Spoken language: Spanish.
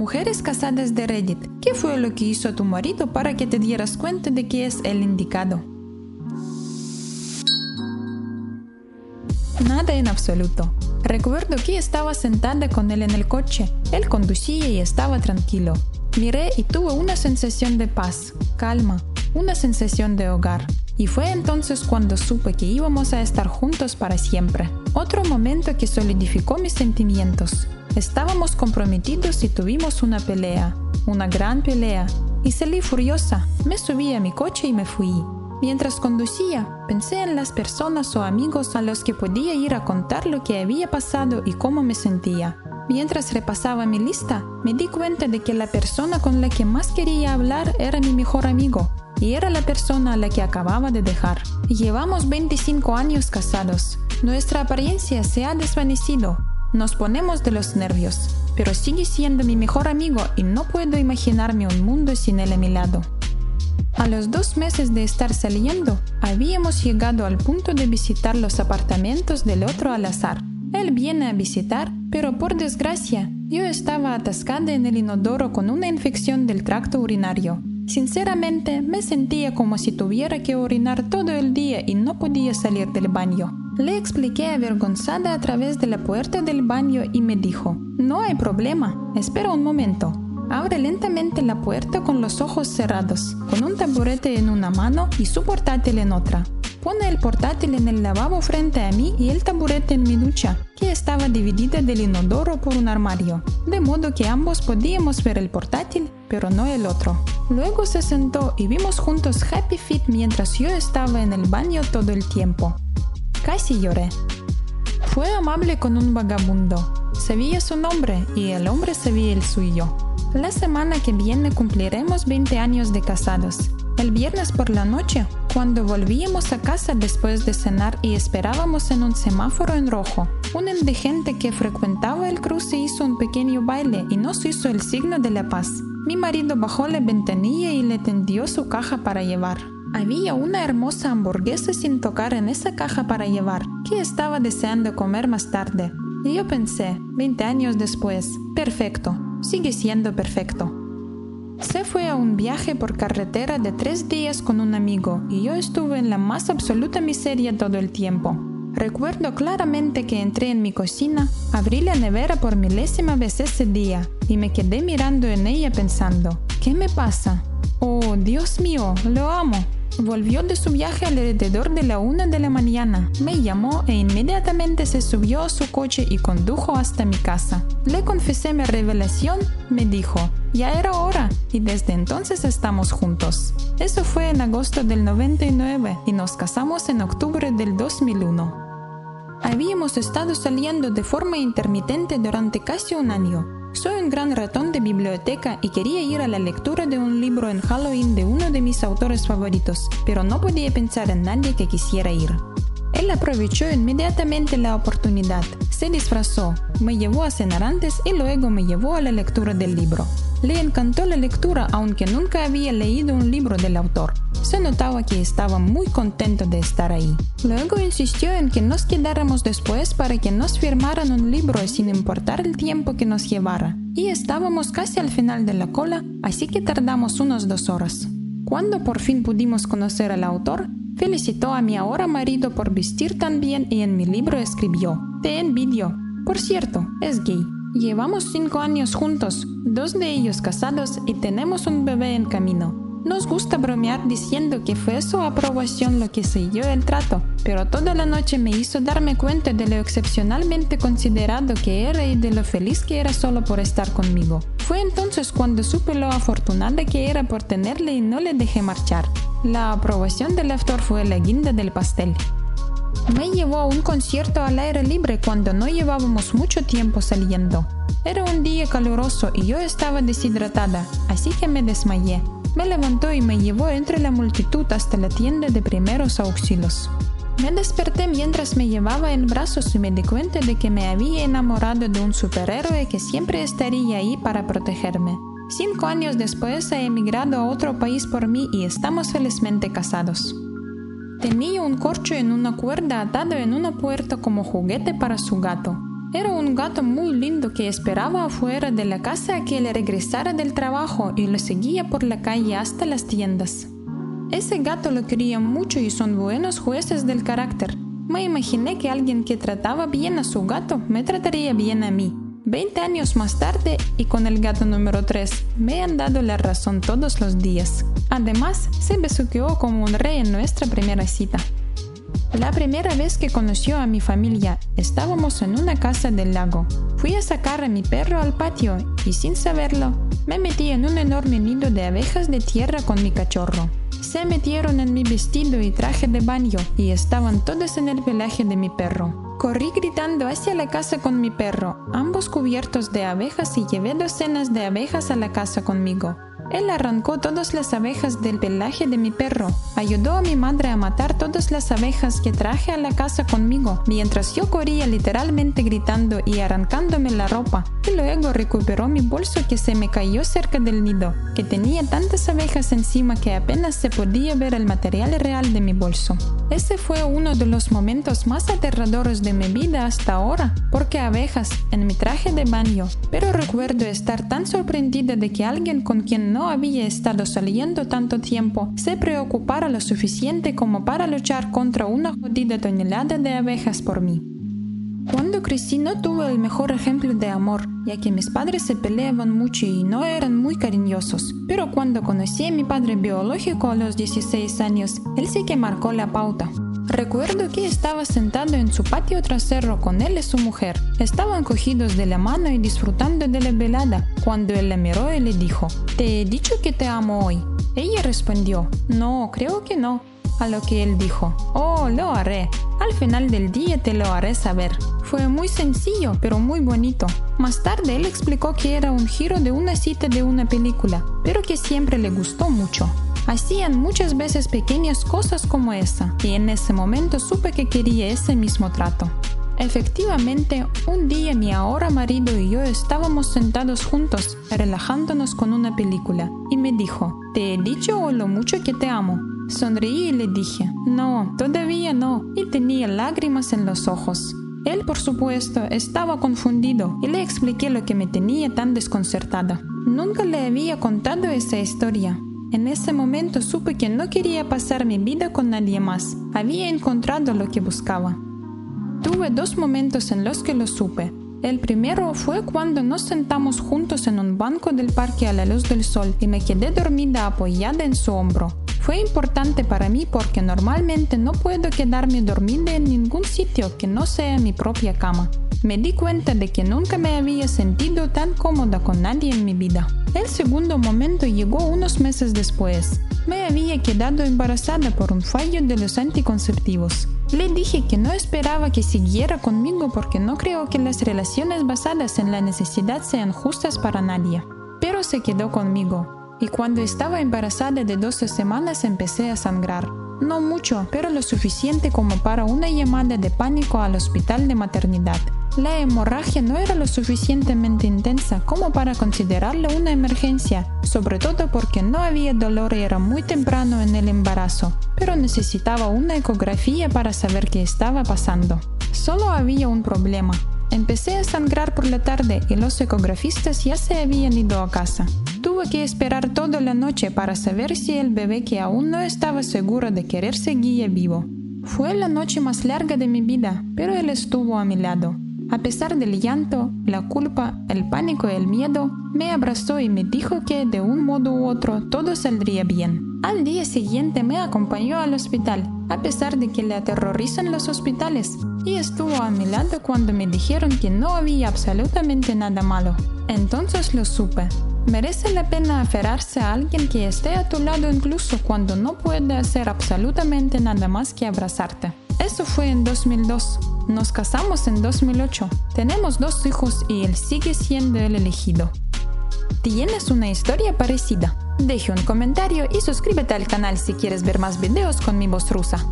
Mujeres casadas de Reddit, ¿qué fue lo que hizo tu marido para que te dieras cuenta de que es el indicado? Nada en absoluto. Recuerdo que estaba sentada con él en el coche. Él conducía y estaba tranquilo. Miré y tuve una sensación de paz, calma, una sensación de hogar. Y fue entonces cuando supe que íbamos a estar juntos para siempre. Otro momento que solidificó mis sentimientos. Estábamos comprometidos y tuvimos una pelea, una gran pelea. Y salí furiosa. Me subí a mi coche y me fui. Mientras conducía, pensé en las personas o amigos a los que podía ir a contar lo que había pasado y cómo me sentía. Mientras repasaba mi lista, me di cuenta de que la persona con la que más quería hablar era mi mejor amigo, y era la persona a la que acababa de dejar. Llevamos 25 años casados. Nuestra apariencia se ha desvanecido. Nos ponemos de los nervios, pero sigue siendo mi mejor amigo y no puedo imaginarme un mundo sin él a mi lado. A los dos meses de estar saliendo, habíamos llegado al punto de visitar los apartamentos del otro al azar. Él viene a visitar, pero por desgracia, yo estaba atascada en el inodoro con una infección del tracto urinario. Sinceramente, me sentía como si tuviera que orinar todo el día y no podía salir del baño. Le expliqué avergonzada a través de la puerta del baño y me dijo, no hay problema, espera un momento. Abre lentamente la puerta con los ojos cerrados, con un taburete en una mano y su portátil en otra. Pone el portátil en el lavabo frente a mí y el taburete en mi ducha, que estaba dividida del inodoro por un armario, de modo que ambos podíamos ver el portátil, pero no el otro. Luego se sentó y vimos juntos Happy Feet mientras yo estaba en el baño todo el tiempo. Casi lloré. Fue amable con un vagabundo. Sabía su nombre y el hombre sabía el suyo. La semana que viene cumpliremos 20 años de casados. El viernes por la noche, cuando volvíamos a casa después de cenar y esperábamos en un semáforo en rojo, un indigente que frecuentaba el cruce hizo un pequeño baile y nos hizo el signo de la paz. Mi marido bajó la ventanilla y le tendió su caja para llevar. Había una hermosa hamburguesa sin tocar en esa caja para llevar, que estaba deseando comer más tarde. Y yo pensé, 20 años después, perfecto, sigue siendo perfecto. Se fue a un viaje por carretera de tres días con un amigo y yo estuve en la más absoluta miseria todo el tiempo. Recuerdo claramente que entré en mi cocina, abrí la nevera por milésima vez ese día y me quedé mirando en ella pensando, ¿qué me pasa? Oh, Dios mío, lo amo. Volvió de su viaje alrededor de la una de la mañana. Me llamó e inmediatamente se subió a su coche y condujo hasta mi casa. Le confesé mi revelación, me dijo, ya era hora y desde entonces estamos juntos. Eso fue en agosto del 99 y nos casamos en octubre del 2001. Habíamos estado saliendo de forma intermitente durante casi un año. Soy un gran ratón de biblioteca y quería ir a la lectura de un libro en Halloween de uno de mis autores favoritos, pero no podía pensar en nadie que quisiera ir. Él aprovechó inmediatamente la oportunidad, se disfrazó, me llevó a cenar antes y luego me llevó a la lectura del libro. Le encantó la lectura aunque nunca había leído un libro del autor. Se notaba que estaba muy contento de estar ahí. Luego insistió en que nos quedáramos después para que nos firmaran un libro sin importar el tiempo que nos llevara. Y estábamos casi al final de la cola, así que tardamos unas dos horas. Cuando por fin pudimos conocer al autor, felicitó a mi ahora marido por vestir tan bien y en mi libro escribió, te envidio. Por cierto, es gay. Llevamos cinco años juntos, dos de ellos casados y tenemos un bebé en camino. Nos gusta bromear diciendo que fue su aprobación lo que selló el trato, pero toda la noche me hizo darme cuenta de lo excepcionalmente considerado que era y de lo feliz que era solo por estar conmigo. Fue entonces cuando supe lo afortunada que era por tenerle y no le dejé marchar. La aprobación del actor fue la guinda del pastel. Me llevó a un concierto al aire libre cuando no llevábamos mucho tiempo saliendo. Era un día caluroso y yo estaba deshidratada, así que me desmayé. Me levantó y me llevó entre la multitud hasta la tienda de primeros auxilios. Me desperté mientras me llevaba en brazos y me di cuenta de que me había enamorado de un superhéroe que siempre estaría ahí para protegerme. Cinco años después he emigrado a otro país por mí y estamos felizmente casados. Tenía un corcho en una cuerda atado en una puerta como juguete para su gato. Era un gato muy lindo que esperaba afuera de la casa a que él regresara del trabajo y lo seguía por la calle hasta las tiendas. Ese gato lo quería mucho y son buenos jueces del carácter. Me imaginé que alguien que trataba bien a su gato me trataría bien a mí. Veinte años más tarde y con el gato número 3 me han dado la razón todos los días. Además, se besuqueó como un rey en nuestra primera cita. La primera vez que conoció a mi familia, estábamos en una casa del lago. Fui a sacar a mi perro al patio y sin saberlo, me metí en un enorme nido de abejas de tierra con mi cachorro. Se metieron en mi vestido y traje de baño y estaban todas en el pelaje de mi perro. Corrí gritando hacia la casa con mi perro, ambos cubiertos de abejas y llevé docenas de abejas a la casa conmigo. Él arrancó todas las abejas del pelaje de mi perro, ayudó a mi madre a matar todas las abejas que traje a la casa conmigo, mientras yo corría literalmente gritando y arrancándome la ropa, y luego recuperó mi bolso que se me cayó cerca del nido, que tenía tantas abejas encima que apenas se podía ver el material real de mi bolso. Ese fue uno de los momentos más aterradores de mi vida hasta ahora, porque abejas en mi traje de baño, pero recuerdo estar tan sorprendida de que alguien con quien no había estado saliendo tanto tiempo se preocupara lo suficiente como para luchar contra una jodida tonelada de abejas por mí. Cuando crecí no tuve el mejor ejemplo de amor, ya que mis padres se peleaban mucho y no eran muy cariñosos. Pero cuando conocí a mi padre biológico a los 16 años, él sí que marcó la pauta. Recuerdo que estaba sentado en su patio trasero con él y su mujer. Estaban cogidos de la mano y disfrutando de la velada, cuando él la miró y le dijo, ¿Te he dicho que te amo hoy? Ella respondió, no, creo que no. A lo que él dijo, oh, lo haré. Al final del día te lo haré saber. Fue muy sencillo, pero muy bonito. Más tarde él explicó que era un giro de una cita de una película, pero que siempre le gustó mucho. Hacían muchas veces pequeñas cosas como esa, y en ese momento supe que quería ese mismo trato. Efectivamente, un día mi ahora marido y yo estábamos sentados juntos, relajándonos con una película, y me dijo, ¿te he dicho lo mucho que te amo? Sonreí y le dije, no, todavía no, y tenía lágrimas en los ojos. Él, por supuesto, estaba confundido y le expliqué lo que me tenía tan desconcertada. Nunca le había contado esa historia. En ese momento supe que no quería pasar mi vida con nadie más. Había encontrado lo que buscaba. Tuve dos momentos en los que lo supe. El primero fue cuando nos sentamos juntos en un banco del parque a la luz del sol y me quedé dormida apoyada en su hombro. Fue importante para mí porque normalmente no puedo quedarme dormida en ningún sitio que no sea mi propia cama. Me di cuenta de que nunca me había sentido tan cómoda con nadie en mi vida. El segundo momento llegó unos meses después. Me había quedado embarazada por un fallo de los anticonceptivos. Le dije que no esperaba que siguiera conmigo porque no creo que las relaciones basadas en la necesidad sean justas para nadie. Pero se quedó conmigo y cuando estaba embarazada de 12 semanas empecé a sangrar. No mucho, pero lo suficiente como para una llamada de pánico al hospital de maternidad. La hemorragia no era lo suficientemente intensa como para considerarla una emergencia, sobre todo porque no había dolor y era muy temprano en el embarazo, pero necesitaba una ecografía para saber qué estaba pasando. Solo había un problema. Empecé a sangrar por la tarde y los ecografistas ya se habían ido a casa. Tuve que esperar toda la noche para saber si el bebé que aún no estaba seguro de querer seguía vivo. Fue la noche más larga de mi vida, pero él estuvo a mi lado. A pesar del llanto, la culpa, el pánico y el miedo, me abrazó y me dijo que de un modo u otro todo saldría bien. Al día siguiente me acompañó al hospital, a pesar de que le aterrorizan los hospitales, y estuvo a mi lado cuando me dijeron que no había absolutamente nada malo. Entonces lo supe. Merece la pena aferrarse a alguien que esté a tu lado incluso cuando no puede hacer absolutamente nada más que abrazarte. Eso fue en 2002. Nos casamos en 2008. Tenemos dos hijos y él sigue siendo el elegido. ¿Tienes una historia parecida? Deje un comentario y suscríbete al canal si quieres ver más videos con mi voz rusa.